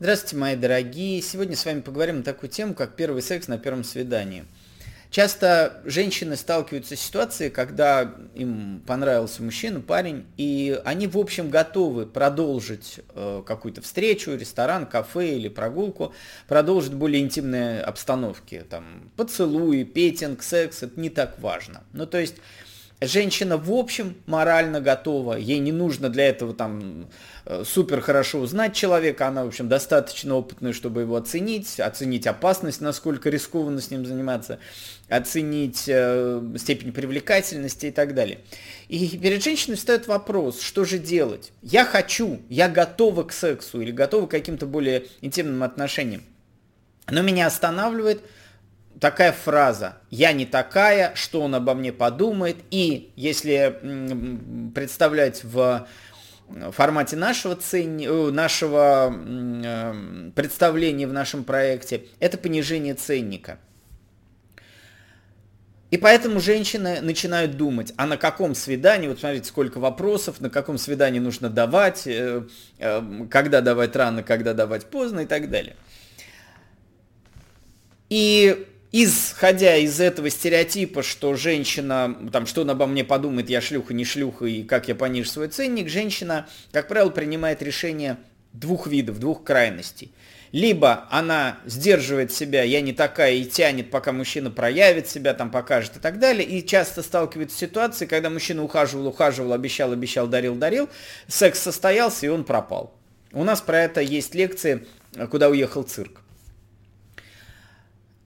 Здравствуйте, мои дорогие. Сегодня с вами поговорим на такую тему, как первый секс на первом свидании. Часто женщины сталкиваются с ситуацией, когда им понравился мужчина, парень, и они, в общем, готовы продолжить э, какую-то встречу, ресторан, кафе или прогулку, продолжить более интимные обстановки, там, поцелуи, петинг, секс, это не так важно. Ну, то есть женщина в общем морально готова, ей не нужно для этого там э, супер хорошо узнать человека, она в общем достаточно опытная, чтобы его оценить, оценить опасность, насколько рискованно с ним заниматься, оценить э, степень привлекательности и так далее. И перед женщиной встает вопрос, что же делать? Я хочу, я готова к сексу или готова к каким-то более интимным отношениям. Но меня останавливает – такая фраза «я не такая, что он обо мне подумает?» И если представлять в формате нашего, цен... Э, нашего э, представления в нашем проекте, это понижение ценника. И поэтому женщины начинают думать, а на каком свидании, вот смотрите, сколько вопросов, на каком свидании нужно давать, э, когда давать рано, когда давать поздно и так далее. И исходя из этого стереотипа, что женщина, там, что она обо мне подумает, я шлюха, не шлюха, и как я понижу свой ценник, женщина, как правило, принимает решение двух видов, двух крайностей. Либо она сдерживает себя, я не такая, и тянет, пока мужчина проявит себя, там покажет и так далее, и часто сталкивается с ситуацией, когда мужчина ухаживал, ухаживал, обещал, обещал, дарил, дарил, секс состоялся, и он пропал. У нас про это есть лекции, куда уехал цирк.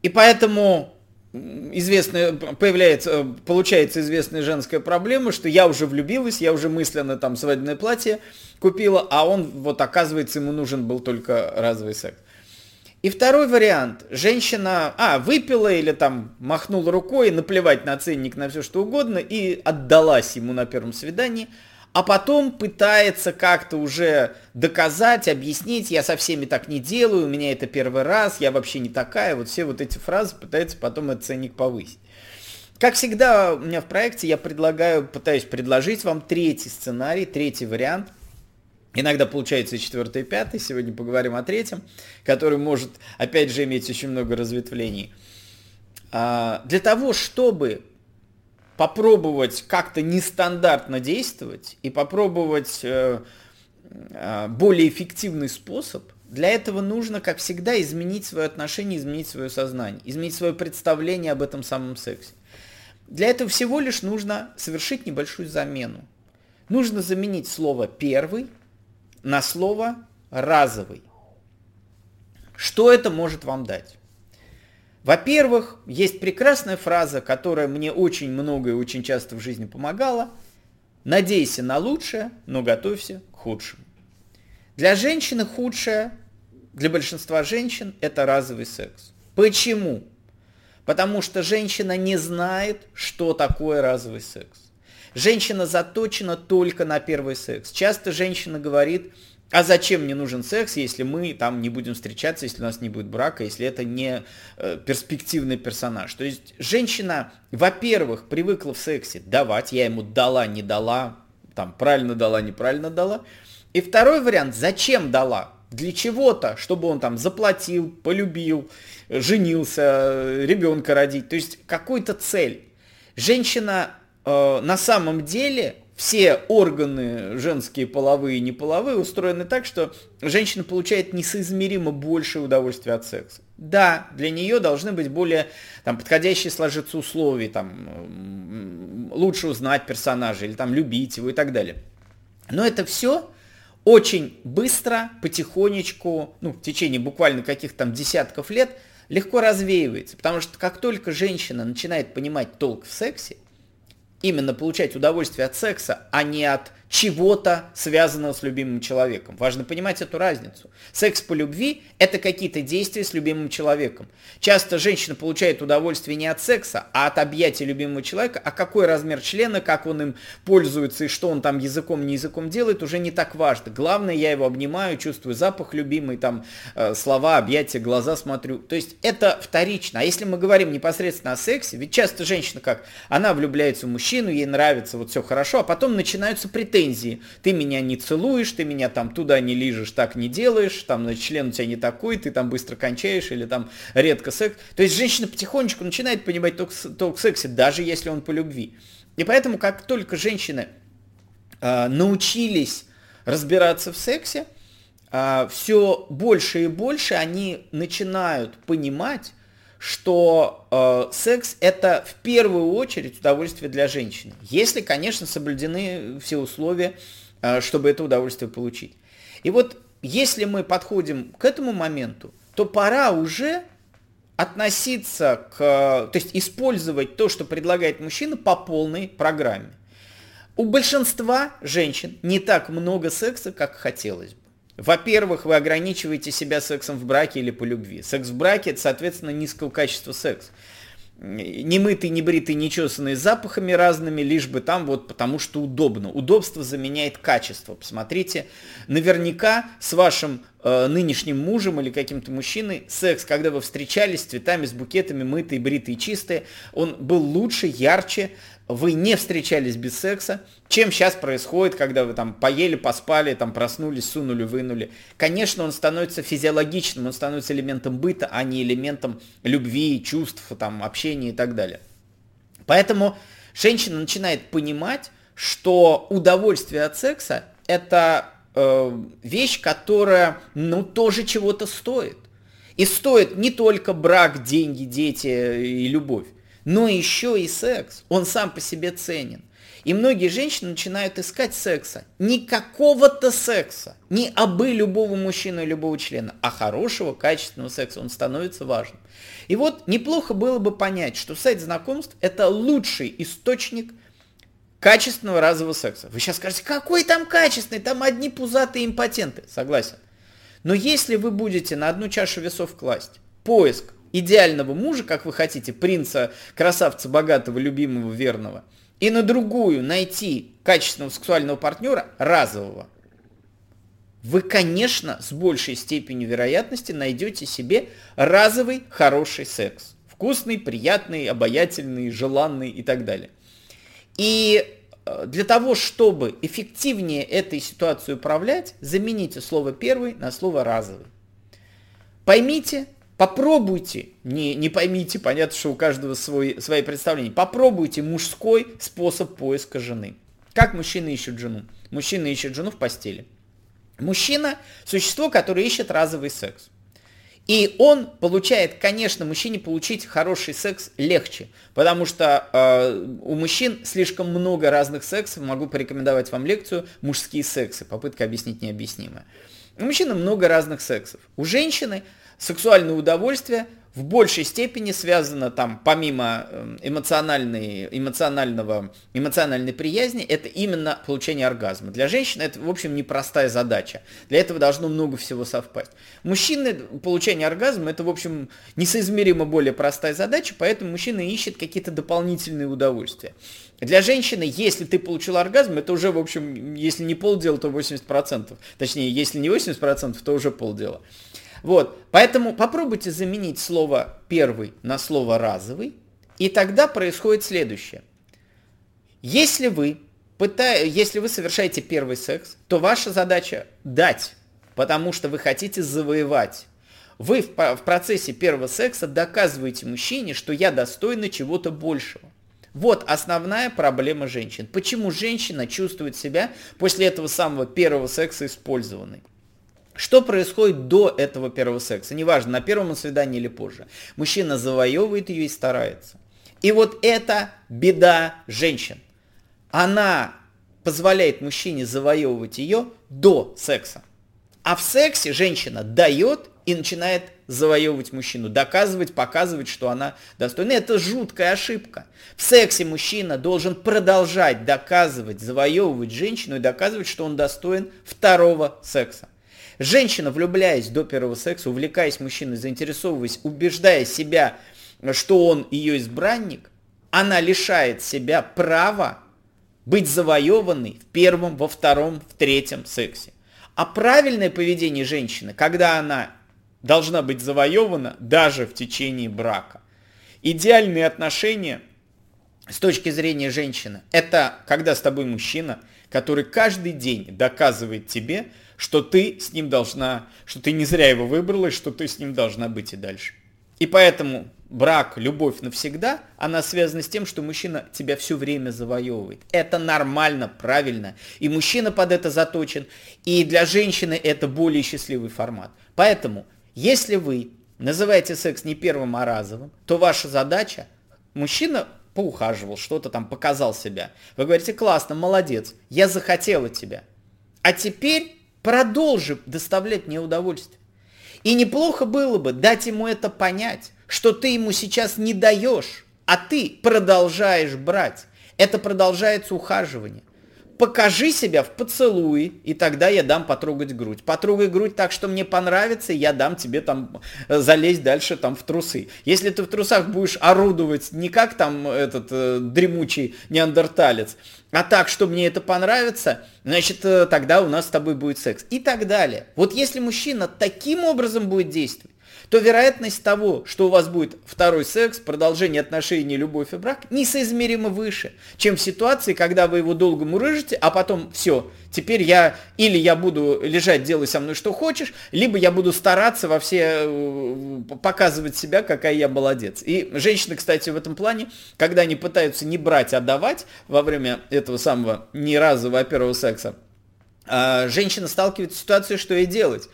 И поэтому известная, появляется, получается известная женская проблема, что я уже влюбилась, я уже мысленно там свадебное платье купила, а он вот оказывается ему нужен был только разовый секс. И второй вариант. Женщина, а, выпила или там махнула рукой, наплевать на ценник, на все что угодно, и отдалась ему на первом свидании – а потом пытается как-то уже доказать, объяснить, я со всеми так не делаю, у меня это первый раз, я вообще не такая, вот все вот эти фразы пытается потом этот ценник повысить. Как всегда у меня в проекте я предлагаю, пытаюсь предложить вам третий сценарий, третий вариант. Иногда получается четвертый, и пятый. Сегодня поговорим о третьем, который может, опять же, иметь очень много разветвлений. А, для того, чтобы попробовать как-то нестандартно действовать и попробовать э, э, более эффективный способ, для этого нужно, как всегда, изменить свое отношение, изменить свое сознание, изменить свое представление об этом самом сексе. Для этого всего лишь нужно совершить небольшую замену. Нужно заменить слово «первый» на слово «разовый». Что это может вам дать? Во-первых, есть прекрасная фраза, которая мне очень много и очень часто в жизни помогала. Надейся на лучшее, но готовься к худшему. Для женщины худшее, для большинства женщин, это разовый секс. Почему? Потому что женщина не знает, что такое разовый секс. Женщина заточена только на первый секс. Часто женщина говорит, а зачем мне нужен секс, если мы там не будем встречаться, если у нас не будет брака, если это не э, перспективный персонаж. То есть женщина, во-первых, привыкла в сексе давать, я ему дала, не дала, там правильно дала, неправильно дала. И второй вариант, зачем дала? Для чего-то, чтобы он там заплатил, полюбил, женился, ребенка родить. То есть какой-то цель. Женщина э, на самом деле все органы женские, половые и неполовые, устроены так, что женщина получает несоизмеримо большее удовольствие от секса. Да, для нее должны быть более там, подходящие сложиться условия, там, лучше узнать персонажа или там, любить его и так далее. Но это все очень быстро, потихонечку, ну, в течение буквально каких-то там десятков лет легко развеивается. Потому что как только женщина начинает понимать толк в сексе, именно получать удовольствие от секса, а не от чего-то, связанного с любимым человеком. Важно понимать эту разницу. Секс по любви – это какие-то действия с любимым человеком. Часто женщина получает удовольствие не от секса, а от объятия любимого человека, а какой размер члена, как он им пользуется и что он там языком, не языком делает, уже не так важно. Главное, я его обнимаю, чувствую запах любимый, там э, слова, объятия, глаза смотрю. То есть это вторично. А если мы говорим непосредственно о сексе, ведь часто женщина как, она влюбляется в мужчину, ей нравится, вот все хорошо, а потом начинаются претензии претензии. Ты меня не целуешь, ты меня там туда не лижешь, так не делаешь, там, значит, член у тебя не такой, ты там быстро кончаешь или там редко секс. То есть женщина потихонечку начинает понимать толк, толк сексе, даже если он по любви. И поэтому, как только женщины э, научились разбираться в сексе, э, а, все больше и больше они начинают понимать, что э, секс это в первую очередь удовольствие для женщины. Если, конечно, соблюдены все условия, э, чтобы это удовольствие получить. И вот если мы подходим к этому моменту, то пора уже относиться к, то есть использовать то, что предлагает мужчина по полной программе. У большинства женщин не так много секса, как хотелось бы. Во-первых, вы ограничиваете себя сексом в браке или по любви. Секс в браке это, соответственно, низкого качества секс. Не мытый, не бритый, не чесанный, с запахами разными, лишь бы там вот потому что удобно. Удобство заменяет качество. Посмотрите, наверняка с вашим э, нынешним мужем или каким-то мужчиной секс, когда вы встречались с цветами, с букетами, мытые, бритые, чистые, он был лучше, ярче, вы не встречались без секса, чем сейчас происходит, когда вы там поели, поспали, там проснулись, сунули, вынули. Конечно, он становится физиологичным, он становится элементом быта, а не элементом любви, чувств, там, общения и так далее. Поэтому женщина начинает понимать, что удовольствие от секса это э, вещь, которая, ну, тоже чего-то стоит. И стоит не только брак, деньги, дети и любовь но еще и секс. Он сам по себе ценен. И многие женщины начинают искать секса. Не какого-то секса, не обы любого мужчины и любого члена, а хорошего, качественного секса. Он становится важным. И вот неплохо было бы понять, что сайт знакомств это лучший источник качественного разового секса. Вы сейчас скажете, какой там качественный, там одни пузатые импотенты. Согласен. Но если вы будете на одну чашу весов класть поиск идеального мужа, как вы хотите, принца, красавца, богатого, любимого, верного, и на другую найти качественного сексуального партнера, разового, вы, конечно, с большей степенью вероятности найдете себе разовый хороший секс. Вкусный, приятный, обаятельный, желанный и так далее. И э, для того, чтобы эффективнее этой ситуацией управлять, замените слово первый на слово разовый. Поймите, Попробуйте, не, не поймите, понятно, что у каждого свой, свои представления, попробуйте мужской способ поиска жены. Как мужчина ищет жену? Мужчина ищет жену в постели. Мужчина – существо, которое ищет разовый секс. И он получает, конечно, мужчине получить хороший секс легче, потому что э, у мужчин слишком много разных сексов. Могу порекомендовать вам лекцию «Мужские сексы. Попытка объяснить необъяснимое». У мужчины много разных сексов. У женщины – сексуальное удовольствие в большей степени связано там, помимо эм, эмоциональной, эмоционального, эмоциональной приязни, это именно получение оргазма. Для женщины это, в общем, непростая задача. Для этого должно много всего совпасть. Мужчины, получение оргазма, это, в общем, несоизмеримо более простая задача, поэтому мужчина ищет какие-то дополнительные удовольствия. Для женщины, если ты получил оргазм, это уже, в общем, если не полдела, то 80%. Точнее, если не 80%, то уже полдела. Вот, поэтому попробуйте заменить слово первый на слово разовый, и тогда происходит следующее. Если вы, пыта... если вы совершаете первый секс, то ваша задача дать, потому что вы хотите завоевать. Вы в, в процессе первого секса доказываете мужчине, что я достойна чего-то большего. Вот основная проблема женщин. Почему женщина чувствует себя после этого самого первого секса использованной? Что происходит до этого первого секса? Неважно, на первом свидании или позже. Мужчина завоевывает ее и старается. И вот это беда женщин. Она позволяет мужчине завоевывать ее до секса. А в сексе женщина дает и начинает завоевывать мужчину, доказывать, показывать, что она достойна. Это жуткая ошибка. В сексе мужчина должен продолжать доказывать, завоевывать женщину и доказывать, что он достоин второго секса. Женщина, влюбляясь до первого секса, увлекаясь мужчиной, заинтересовываясь, убеждая себя, что он ее избранник, она лишает себя права быть завоеванной в первом, во втором, в третьем сексе. А правильное поведение женщины, когда она должна быть завоевана даже в течение брака. Идеальные отношения с точки зрения женщины, это когда с тобой мужчина, который каждый день доказывает тебе, что ты с ним должна, что ты не зря его выбрала, и что ты с ним должна быть и дальше. И поэтому брак, любовь навсегда, она связана с тем, что мужчина тебя все время завоевывает. Это нормально, правильно. И мужчина под это заточен. И для женщины это более счастливый формат. Поэтому, если вы называете секс не первым, а разовым, то ваша задача, мужчина поухаживал, что-то там показал себя. Вы говорите, классно, молодец, я захотела тебя. А теперь продолжи доставлять мне удовольствие. И неплохо было бы дать ему это понять, что ты ему сейчас не даешь, а ты продолжаешь брать. Это продолжается ухаживание. Покажи себя в поцелуе, и тогда я дам потрогать грудь. Потрогай грудь так, что мне понравится, и я дам тебе там э, залезть дальше там в трусы. Если ты в трусах будешь орудовать не как там этот э, дремучий неандерталец, а так, что мне это понравится, значит, э, тогда у нас с тобой будет секс. И так далее. Вот если мужчина таким образом будет действовать, то вероятность того, что у вас будет второй секс, продолжение отношений, любовь и брак, несоизмеримо выше, чем в ситуации, когда вы его долго мурыжите, а потом все, теперь я или я буду лежать, делай со мной что хочешь, либо я буду стараться во все э, показывать себя, какая я молодец. И женщины, кстати, в этом плане, когда они пытаются не брать, а давать во время этого самого ни разового а первого секса, а, женщина сталкивается с ситуацией, что ей делать.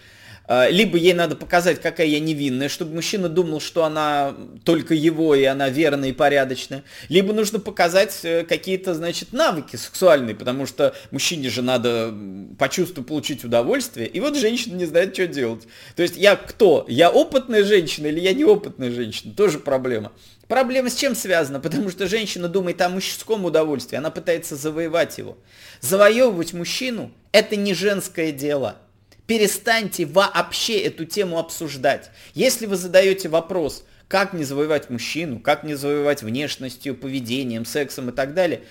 А, либо ей надо показать, какая я невинная, чтобы мужчина думал, что она только его, и она верная и порядочная. Либо нужно показать э, какие-то, значит, навыки сексуальные, потому что мужчине же надо почувствовать, получить удовольствие. И вот женщина не знает, что делать. То есть я кто? Я опытная женщина или я неопытная женщина? Тоже проблема. Проблема с чем связана? Потому что женщина думает о мужском удовольствии, она пытается завоевать его. Завоевывать мужчину – это не женское дело – Перестаньте вообще эту тему обсуждать. Если вы задаете вопрос, как не завоевать мужчину, как не завоевать внешностью, поведением, сексом и так далее,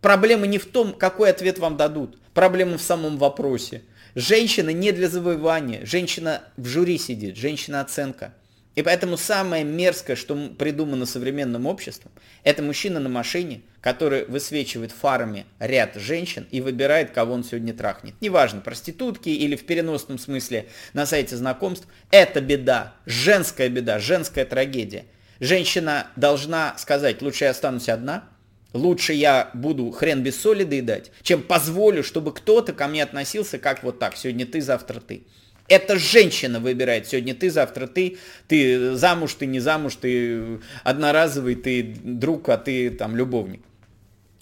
проблема не в том, какой ответ вам дадут. Проблема в самом вопросе. Женщина не для завоевания, женщина в жюри сидит, женщина оценка. И поэтому самое мерзкое, что придумано современным обществом, это мужчина на машине, который высвечивает фарами ряд женщин и выбирает, кого он сегодня трахнет. Неважно, проститутки или в переносном смысле на сайте знакомств. Это беда, женская беда, женская трагедия. Женщина должна сказать, лучше я останусь одна, лучше я буду хрен без соли доедать, чем позволю, чтобы кто-то ко мне относился как вот так, сегодня ты, завтра ты. Это женщина выбирает. Сегодня ты, завтра ты. Ты замуж, ты не замуж, ты одноразовый, ты друг, а ты там любовник.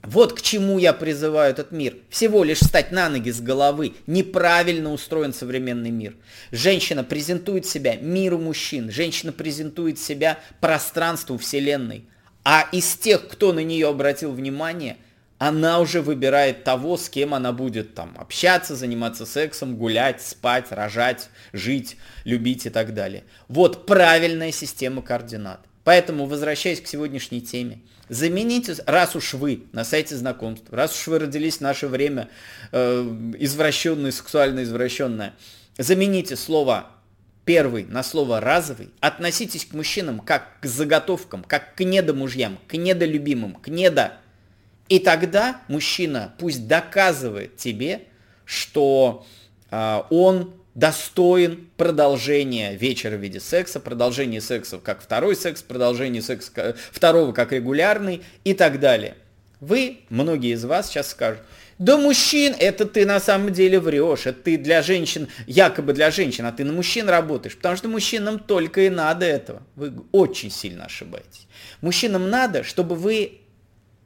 Вот к чему я призываю этот мир. Всего лишь встать на ноги с головы. Неправильно устроен современный мир. Женщина презентует себя миру мужчин. Женщина презентует себя пространству Вселенной. А из тех, кто на нее обратил внимание, она уже выбирает того, с кем она будет там общаться, заниматься сексом, гулять, спать, рожать, жить, любить и так далее. Вот правильная система координат. Поэтому, возвращаясь к сегодняшней теме, замените, раз уж вы на сайте знакомств, раз уж вы родились в наше время э, извращенное, сексуально извращенное, замените слово первый на слово разовый, относитесь к мужчинам как к заготовкам, как к недомужьям, к недолюбимым, к недо и тогда мужчина пусть доказывает тебе, что э, он достоин продолжения вечера в виде секса, продолжения секса как второй секс, продолжения секса второго как регулярный и так далее. Вы, многие из вас сейчас скажут, да мужчин, это ты на самом деле врешь, это ты для женщин, якобы для женщин, а ты на мужчин работаешь, потому что мужчинам только и надо этого. Вы очень сильно ошибаетесь. Мужчинам надо, чтобы вы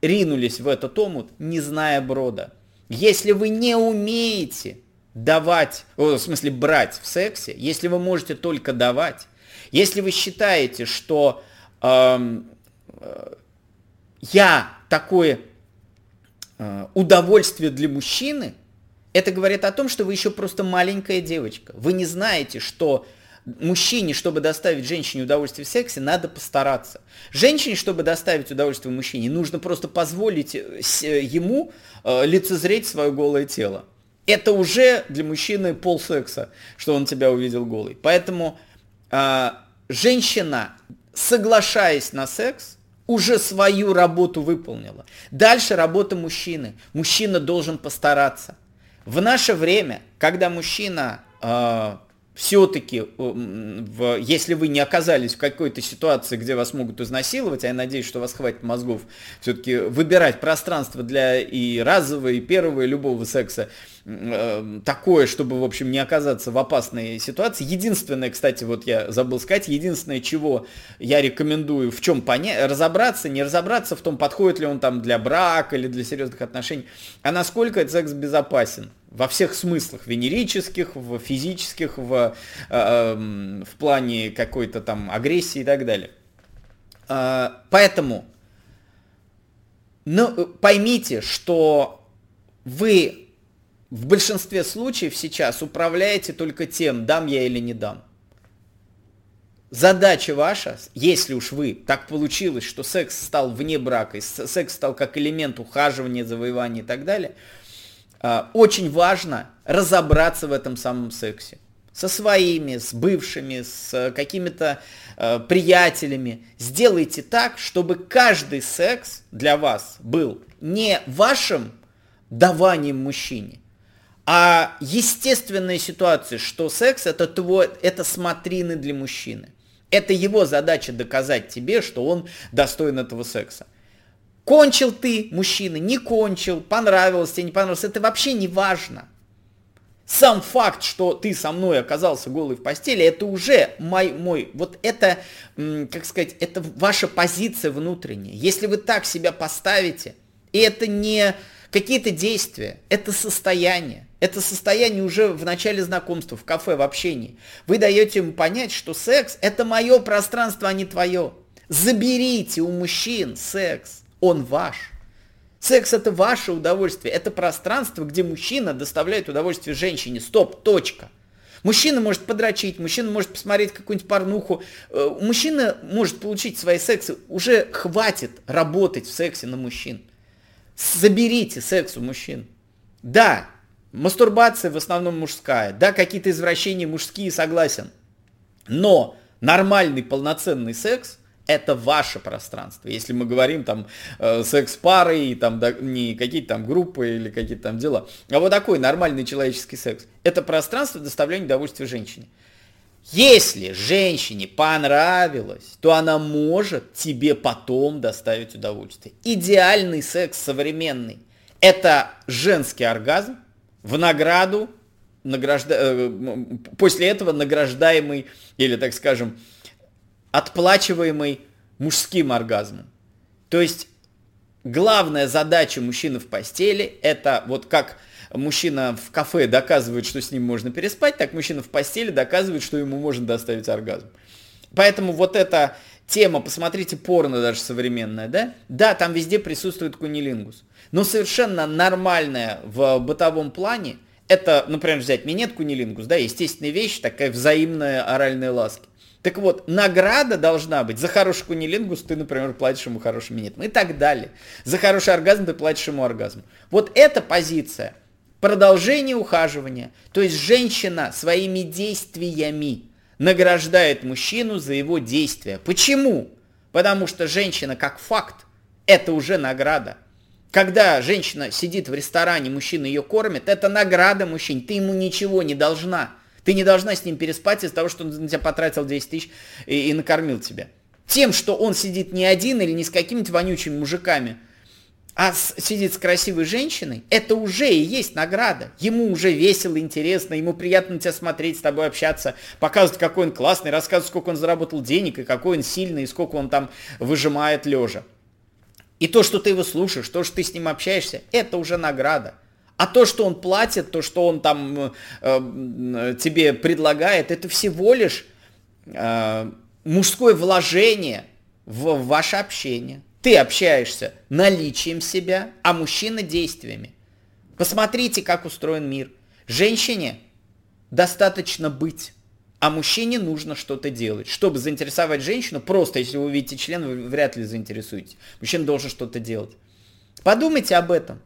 ринулись в этот омут, не зная брода. Если вы не умеете давать, в смысле брать в сексе, если вы можете только давать, если вы считаете, что э, э, я такое э, удовольствие для мужчины, это говорит о том, что вы еще просто маленькая девочка. Вы не знаете, что мужчине, чтобы доставить женщине удовольствие в сексе, надо постараться. Женщине, чтобы доставить удовольствие мужчине, нужно просто позволить э, э, ему э, лицезреть свое голое тело. Это уже для мужчины пол секса, что он тебя увидел голый. Поэтому э, женщина, соглашаясь на секс, уже свою работу выполнила. Дальше работа мужчины. Мужчина должен постараться. В наше время, когда мужчина э, все-таки, э, если вы не оказались в какой-то ситуации, где вас могут изнасиловать, а я надеюсь, что у вас хватит мозгов все-таки выбирать пространство для и разового, и первого, и любого секса, э, такое, чтобы, в общем, не оказаться в опасной ситуации. Единственное, кстати, вот я забыл сказать, единственное, чего я рекомендую, в чем понять, разобраться, не разобраться в том, подходит ли он там для брака или для серьезных отношений, а насколько этот секс безопасен во всех смыслах, венерических, в физических, в, э, эм, в плане какой-то там агрессии и так далее. Э, поэтому ну, поймите, что вы в большинстве случаев сейчас управляете только тем, дам я или не дам. Задача ваша, если уж вы так получилось, что секс стал вне брака, секс стал как элемент ухаживания, завоевания и так далее – а, очень важно разобраться в этом самом сексе. Со своими, с бывшими, с э, какими-то э, приятелями. Сделайте так, чтобы каждый секс для вас был не вашим даванием мужчине, а естественная ситуация, что секс это твой, это смотрины для мужчины. Это его задача доказать тебе, что он достоин этого секса. Кончил ты, мужчина, не кончил, понравилось тебе, не понравилось, это вообще не важно. Сам факт, что ты со мной оказался голый в постели, это уже мой, мой, вот это, как сказать, это ваша позиция внутренняя. Если вы так себя поставите, и это не какие-то действия, это состояние. Это состояние уже в начале знакомства, в кафе, в общении. Вы даете ему понять, что секс – это мое пространство, а не твое. Заберите у мужчин секс он ваш. Секс это ваше удовольствие, это пространство, где мужчина доставляет удовольствие женщине. Стоп, точка. Мужчина может подрочить, мужчина может посмотреть какую-нибудь порнуху, э, мужчина может получить свои сексы. Уже хватит работать в сексе на мужчин. Заберите секс у мужчин. Да, мастурбация в основном мужская, да, какие-то извращения мужские, согласен. Но нормальный полноценный секс это ваше пространство. Если мы говорим там э, секс-пары, и там да, не какие-то там группы или какие-то там дела, а вот такой нормальный человеческий секс. Это пространство доставления удовольствия женщине. Если женщине понравилось, то она может тебе потом доставить удовольствие. Идеальный секс современный – это женский оргазм в награду, награжда... Э, после этого награждаемый, или так скажем, отплачиваемый мужским оргазмом. То есть главная задача мужчины в постели это вот как мужчина в кафе доказывает, что с ним можно переспать, так мужчина в постели доказывает, что ему можно доставить оргазм. Поэтому вот эта тема, посмотрите порно даже современное, да? Да, там везде присутствует кунилингус. Но совершенно нормальная в бытовом плане, это, например, взять минет кунилингус, да, естественная вещь, такая взаимная оральная ласки. Так вот, награда должна быть. За хороший кунилингус ты, например, платишь ему хорошим минетом и так далее. За хороший оргазм ты платишь ему оргазм. Вот эта позиция продолжение ухаживания. То есть женщина своими действиями награждает мужчину за его действия. Почему? Потому что женщина как факт, это уже награда. Когда женщина сидит в ресторане, мужчина ее кормит, это награда мужчине, ты ему ничего не должна. Ты не должна с ним переспать из-за того, что он на тебя потратил 10 тысяч и, и накормил тебя. Тем, что он сидит не один или не с какими-то вонючими мужиками, а с, сидит с красивой женщиной, это уже и есть награда. Ему уже весело, интересно, ему приятно на тебя смотреть, с тобой общаться, показывать, какой он классный, рассказывать, сколько он заработал денег, и какой он сильный, и сколько он там выжимает лежа. И то, что ты его слушаешь, то, что ты с ним общаешься, это уже награда. А то, что он платит, то, что он там э, э, тебе предлагает, это всего лишь э, мужское вложение в, в ваше общение. Ты общаешься наличием себя, а мужчина действиями. Посмотрите, как устроен мир. Женщине достаточно быть, а мужчине нужно что-то делать. Чтобы заинтересовать женщину, просто если вы увидите член, вы вряд ли заинтересуетесь. Мужчина должен что-то делать. Подумайте об этом.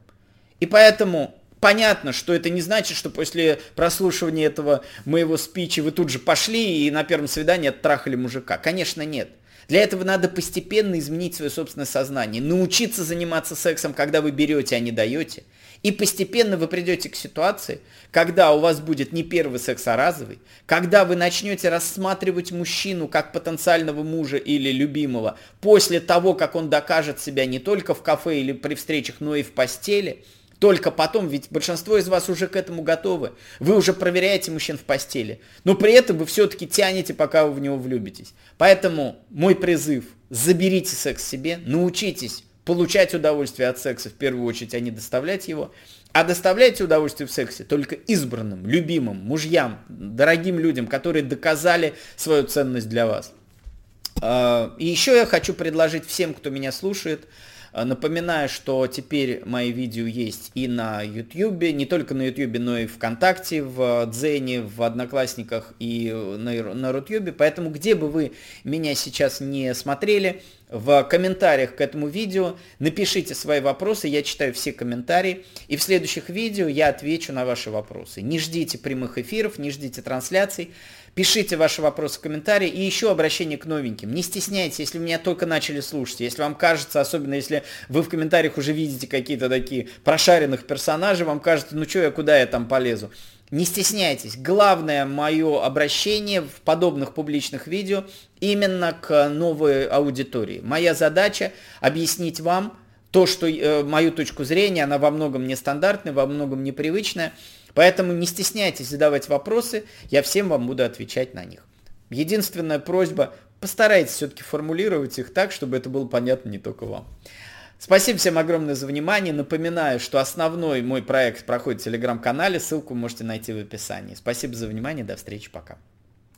И поэтому понятно, что это не значит, что после прослушивания этого моего спича вы тут же пошли и на первом свидании оттрахали мужика. Конечно, нет. Для этого надо постепенно изменить свое собственное сознание, научиться заниматься сексом, когда вы берете, а не даете. И постепенно вы придете к ситуации, когда у вас будет не первый секс, а разовый, когда вы начнете рассматривать мужчину как потенциального мужа или любимого после того, как он докажет себя не только в кафе или при встречах, но и в постели – только потом, ведь большинство из вас уже к этому готовы. Вы уже проверяете мужчин в постели. Но при этом вы все-таки тянете, пока вы в него влюбитесь. Поэтому мой призыв, заберите секс себе, научитесь получать удовольствие от секса в первую очередь, а не доставлять его. А доставляйте удовольствие в сексе только избранным, любимым, мужьям, дорогим людям, которые доказали свою ценность для вас. А, и еще я хочу предложить всем, кто меня слушает, напоминаю, что теперь мои видео есть и на YouTube, не только на YouTube, но и ВКонтакте, в Дзене, в Одноклассниках и на, на Рутюбе. Поэтому где бы вы меня сейчас не смотрели, в комментариях к этому видео напишите свои вопросы, я читаю все комментарии, и в следующих видео я отвечу на ваши вопросы. Не ждите прямых эфиров, не ждите трансляций. Пишите ваши вопросы комментарии. И еще обращение к новеньким. Не стесняйтесь, если меня только начали слушать. Если вам кажется, особенно если вы в комментариях уже видите какие-то такие прошаренных персонажей, вам кажется, ну что я, куда я там полезу. Не стесняйтесь. Главное мое обращение в подобных публичных видео именно к новой аудитории. Моя задача объяснить вам то, что э, мою точку зрения, она во многом нестандартная, во многом непривычная. Поэтому не стесняйтесь задавать вопросы, я всем вам буду отвечать на них. Единственная просьба, постарайтесь все-таки формулировать их так, чтобы это было понятно не только вам. Спасибо всем огромное за внимание. Напоминаю, что основной мой проект проходит в телеграм-канале. Ссылку можете найти в описании. Спасибо за внимание. До встречи. Пока.